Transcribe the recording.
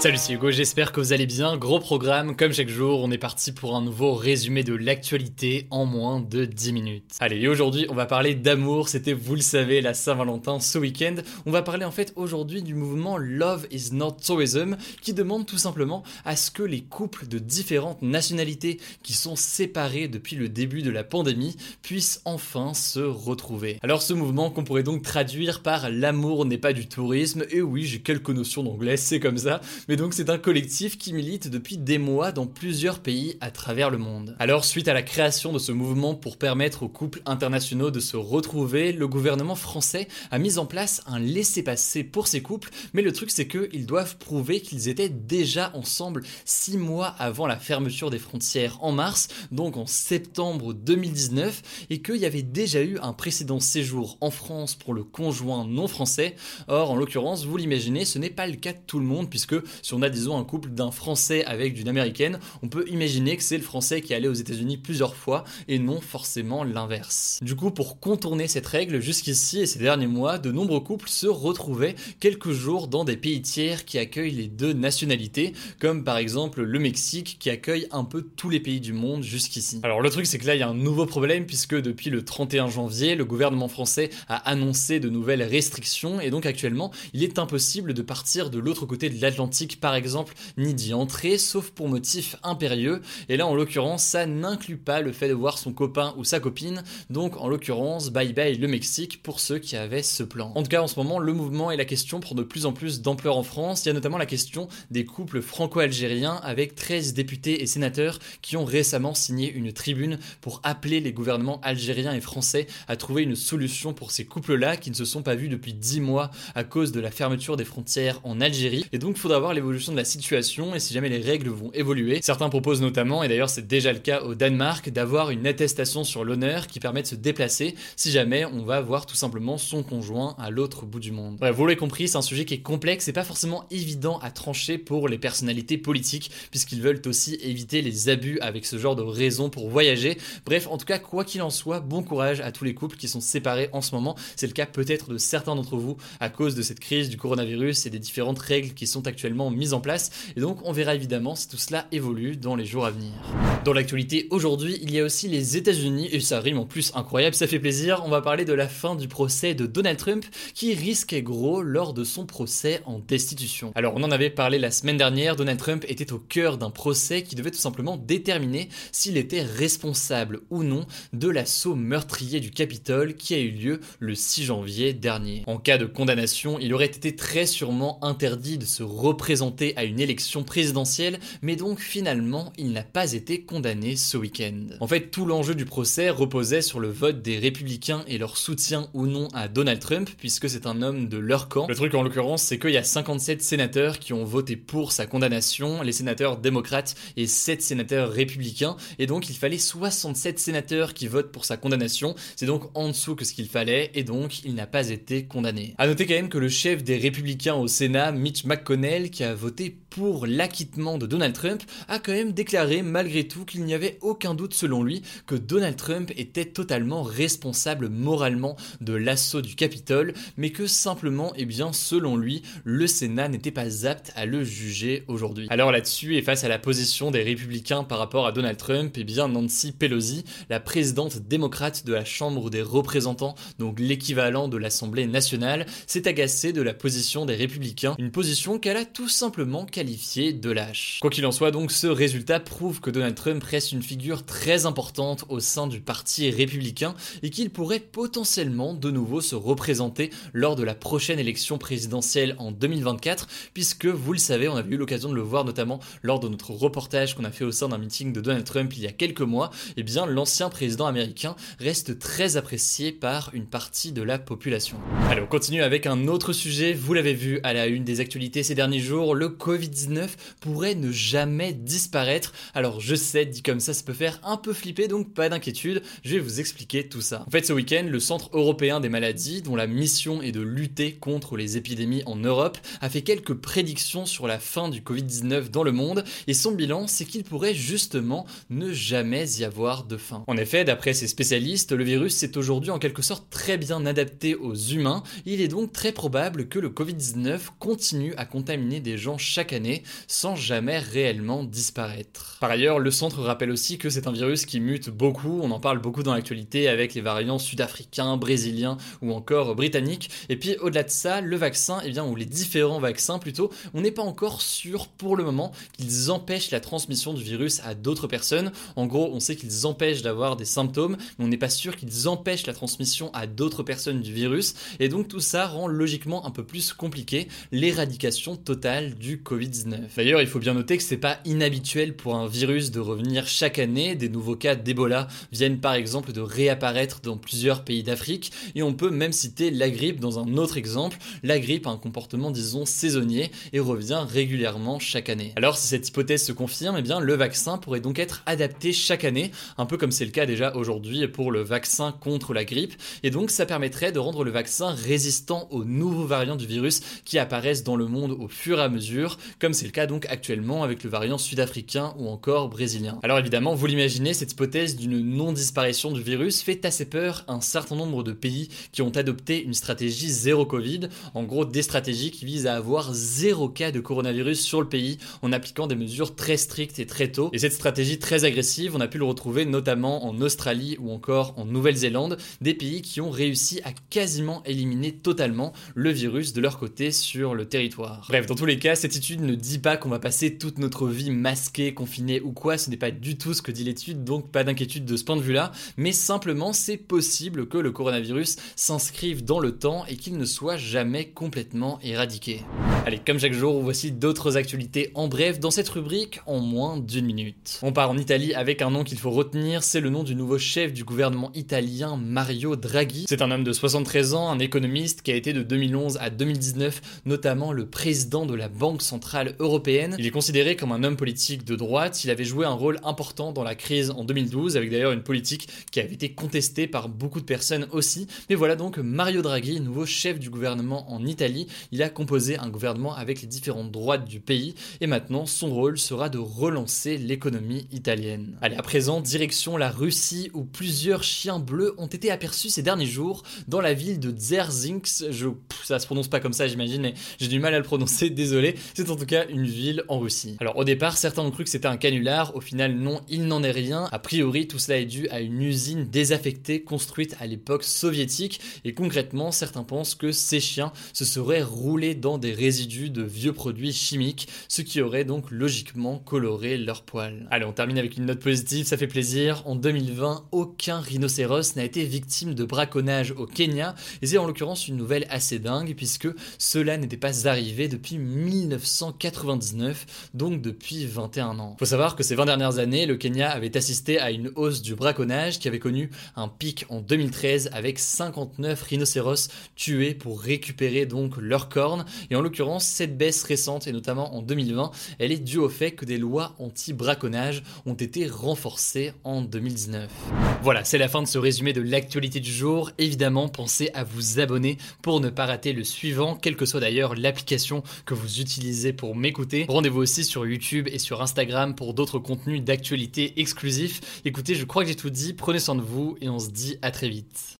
Salut, c'est Hugo, j'espère que vous allez bien. Gros programme, comme chaque jour, on est parti pour un nouveau résumé de l'actualité en moins de 10 minutes. Allez, aujourd'hui, on va parler d'amour, c'était, vous le savez, la Saint-Valentin ce week-end. On va parler en fait aujourd'hui du mouvement Love is not tourism, qui demande tout simplement à ce que les couples de différentes nationalités qui sont séparés depuis le début de la pandémie puissent enfin se retrouver. Alors ce mouvement qu'on pourrait donc traduire par l'amour n'est pas du tourisme, et oui, j'ai quelques notions d'anglais, c'est comme ça, mais donc c'est un collectif qui milite depuis des mois dans plusieurs pays à travers le monde. Alors suite à la création de ce mouvement pour permettre aux couples internationaux de se retrouver, le gouvernement français a mis en place un laissez-passer pour ces couples, mais le truc c'est qu'ils doivent prouver qu'ils étaient déjà ensemble six mois avant la fermeture des frontières en mars, donc en septembre 2019, et qu'il y avait déjà eu un précédent séjour en France pour le conjoint non français. Or, en l'occurrence, vous l'imaginez, ce n'est pas le cas de tout le monde, puisque si on a disons un couple d'un Français avec d'une Américaine, on peut imaginer que c'est le Français qui est allé aux États-Unis plusieurs fois et non forcément l'inverse. Du coup, pour contourner cette règle, jusqu'ici et ces derniers mois, de nombreux couples se retrouvaient quelques jours dans des pays tiers qui accueillent les deux nationalités, comme par exemple le Mexique qui accueille un peu tous les pays du monde jusqu'ici. Alors le truc c'est que là il y a un nouveau problème puisque depuis le 31 janvier, le gouvernement français a annoncé de nouvelles restrictions et donc actuellement il est impossible de partir de l'autre côté de l'Atlantique par exemple, ni d'y entrer, sauf pour motif impérieux. Et là, en l'occurrence, ça n'inclut pas le fait de voir son copain ou sa copine. Donc, en l'occurrence, bye bye le Mexique pour ceux qui avaient ce plan. En tout cas, en ce moment, le mouvement et la question prend de plus en plus d'ampleur en France. Il y a notamment la question des couples franco-algériens avec 13 députés et sénateurs qui ont récemment signé une tribune pour appeler les gouvernements algériens et français à trouver une solution pour ces couples-là qui ne se sont pas vus depuis 10 mois à cause de la fermeture des frontières en Algérie. Et donc, faudra voir l'évolution de la situation et si jamais les règles vont évoluer. Certains proposent notamment, et d'ailleurs c'est déjà le cas au Danemark, d'avoir une attestation sur l'honneur qui permet de se déplacer si jamais on va voir tout simplement son conjoint à l'autre bout du monde. Bref, vous l'avez compris, c'est un sujet qui est complexe et pas forcément évident à trancher pour les personnalités politiques puisqu'ils veulent aussi éviter les abus avec ce genre de raisons pour voyager. Bref, en tout cas, quoi qu'il en soit, bon courage à tous les couples qui sont séparés en ce moment. C'est le cas peut-être de certains d'entre vous à cause de cette crise du coronavirus et des différentes règles qui sont actuellement mise en place. Et donc on verra évidemment si tout cela évolue dans les jours à venir. Dans l'actualité aujourd'hui, il y a aussi les États-Unis, et ça rime en plus incroyable, ça fait plaisir. On va parler de la fin du procès de Donald Trump qui risquait gros lors de son procès en destitution. Alors on en avait parlé la semaine dernière, Donald Trump était au cœur d'un procès qui devait tout simplement déterminer s'il était responsable ou non de l'assaut meurtrier du Capitole qui a eu lieu le 6 janvier dernier. En cas de condamnation, il aurait été très sûrement interdit de se représenter à une élection présidentielle, mais donc finalement il n'a pas été condamné ce week-end. En fait, tout l'enjeu du procès reposait sur le vote des républicains et leur soutien ou non à Donald Trump, puisque c'est un homme de leur camp. Le truc en l'occurrence, c'est qu'il y a 57 sénateurs qui ont voté pour sa condamnation, les sénateurs démocrates et 7 sénateurs républicains, et donc il fallait 67 sénateurs qui votent pour sa condamnation, c'est donc en dessous que ce qu'il fallait, et donc il n'a pas été condamné. A noter quand même que le chef des républicains au Sénat, Mitch McConnell, qui a voté pour l'acquittement de Donald Trump, a quand même déclaré malgré tout qu'il n'y avait aucun doute selon lui que Donald Trump était totalement responsable moralement de l'assaut du Capitole, mais que simplement, et eh bien, selon lui, le Sénat n'était pas apte à le juger aujourd'hui. Alors là-dessus, et face à la position des républicains par rapport à Donald Trump, et eh bien Nancy Pelosi, la présidente démocrate de la Chambre des représentants, donc l'équivalent de l'Assemblée nationale, s'est agacée de la position des républicains, une position qu'elle a tout simplement de lâche. Quoi qu'il en soit donc, ce résultat prouve que Donald Trump reste une figure très importante au sein du parti républicain et qu'il pourrait potentiellement de nouveau se représenter lors de la prochaine élection présidentielle en 2024 puisque vous le savez, on avait eu l'occasion de le voir notamment lors de notre reportage qu'on a fait au sein d'un meeting de Donald Trump il y a quelques mois, et eh bien l'ancien président américain reste très apprécié par une partie de la population. Allez, on continue avec un autre sujet, vous l'avez vu à la une des actualités ces derniers jours, le Covid Covid-19 pourrait ne jamais disparaître. Alors je sais, dit comme ça, ça peut faire un peu flipper, donc pas d'inquiétude, je vais vous expliquer tout ça. En fait, ce week-end, le Centre européen des maladies, dont la mission est de lutter contre les épidémies en Europe, a fait quelques prédictions sur la fin du Covid-19 dans le monde, et son bilan, c'est qu'il pourrait justement ne jamais y avoir de fin. En effet, d'après ces spécialistes, le virus s'est aujourd'hui en quelque sorte très bien adapté aux humains, il est donc très probable que le Covid-19 continue à contaminer des gens chaque année sans jamais réellement disparaître. Par ailleurs, le centre rappelle aussi que c'est un virus qui mute beaucoup, on en parle beaucoup dans l'actualité avec les variants sud-africains, brésiliens ou encore britanniques. Et puis au-delà de ça, le vaccin, eh bien, ou les différents vaccins plutôt, on n'est pas encore sûr pour le moment qu'ils empêchent la transmission du virus à d'autres personnes. En gros, on sait qu'ils empêchent d'avoir des symptômes, mais on n'est pas sûr qu'ils empêchent la transmission à d'autres personnes du virus. Et donc tout ça rend logiquement un peu plus compliqué l'éradication totale du Covid-19. D'ailleurs, il faut bien noter que c'est pas inhabituel pour un virus de revenir chaque année. Des nouveaux cas d'Ebola viennent par exemple de réapparaître dans plusieurs pays d'Afrique. Et on peut même citer la grippe dans un autre exemple. La grippe a un comportement, disons, saisonnier et revient régulièrement chaque année. Alors, si cette hypothèse se confirme, eh bien, le vaccin pourrait donc être adapté chaque année, un peu comme c'est le cas déjà aujourd'hui pour le vaccin contre la grippe. Et donc, ça permettrait de rendre le vaccin résistant aux nouveaux variants du virus qui apparaissent dans le monde au fur et à mesure, comme c'est le cas donc actuellement avec le variant sud-africain ou encore brésilien. Alors évidemment, vous l'imaginez, cette hypothèse d'une non-disparition du virus fait assez peur un certain nombre de pays qui ont adopté une stratégie zéro Covid, en gros des stratégies qui visent à avoir zéro cas de coronavirus sur le pays en appliquant des mesures très strictes et très tôt. Et cette stratégie très agressive, on a pu le retrouver notamment en Australie ou encore en Nouvelle-Zélande, des pays qui ont réussi à quasiment éliminer totalement le virus de leur côté sur le territoire. Bref, dans tous les cas, cette étude ne dit pas qu'on va passer toute notre vie masqué, confiné ou quoi, ce n'est pas du tout ce que dit l'étude, donc pas d'inquiétude de ce point de vue-là, mais simplement c'est possible que le coronavirus s'inscrive dans le temps et qu'il ne soit jamais complètement éradiqué. Allez, comme chaque jour, voici d'autres actualités en bref dans cette rubrique en moins d'une minute. On part en Italie avec un nom qu'il faut retenir, c'est le nom du nouveau chef du gouvernement italien Mario Draghi. C'est un homme de 73 ans, un économiste qui a été de 2011 à 2019 notamment le président de la Banque Centrale Européenne. Il est considéré comme un homme politique de droite, il avait joué un rôle important dans la crise en 2012 avec d'ailleurs une politique qui avait été contestée par beaucoup de personnes aussi. Mais voilà donc Mario Draghi, nouveau chef du gouvernement en Italie, il a composé un gouvernement avec les différentes droites du pays et maintenant son rôle sera de relancer l'économie italienne. Allez, à présent, direction la Russie où plusieurs chiens bleus ont été aperçus ces derniers jours dans la ville de Dzerzinsk. Je, ça se prononce pas comme ça, j'imagine, mais j'ai du mal à le prononcer, désolé. C'est en tout cas une ville en Russie. Alors au départ, certains ont cru que c'était un canular, au final non, il n'en est rien. A priori, tout cela est dû à une usine désaffectée construite à l'époque soviétique et concrètement, certains pensent que ces chiens se seraient roulés dans des résidus de vieux produits chimiques, ce qui aurait donc logiquement coloré leurs poils. Allez, on termine avec une note positive, ça fait plaisir. En 2020, aucun rhinocéros n'a été victime de braconnage au Kenya, et c'est en l'occurrence une nouvelle assez dingue puisque cela n'était pas arrivé depuis 1999, donc depuis 21 ans. Faut savoir que ces 20 dernières années, le Kenya avait assisté à une hausse du braconnage qui avait connu un pic en 2013 avec 59 rhinocéros tués pour récupérer donc leurs cornes. Et en l'occurrence, cette baisse récente, et notamment en 2020, elle est due au fait que des lois anti-braconnage ont été renforcées en 2019. Voilà, c'est la fin de ce résumé de l'actualité du jour. Évidemment, pensez à vous abonner pour ne pas rater le suivant, quelle que soit d'ailleurs l'application que vous utilisez pour m'écouter. Rendez-vous aussi sur YouTube et sur Instagram pour d'autres contenus d'actualité exclusifs. Écoutez, je crois que j'ai tout dit, prenez soin de vous et on se dit à très vite.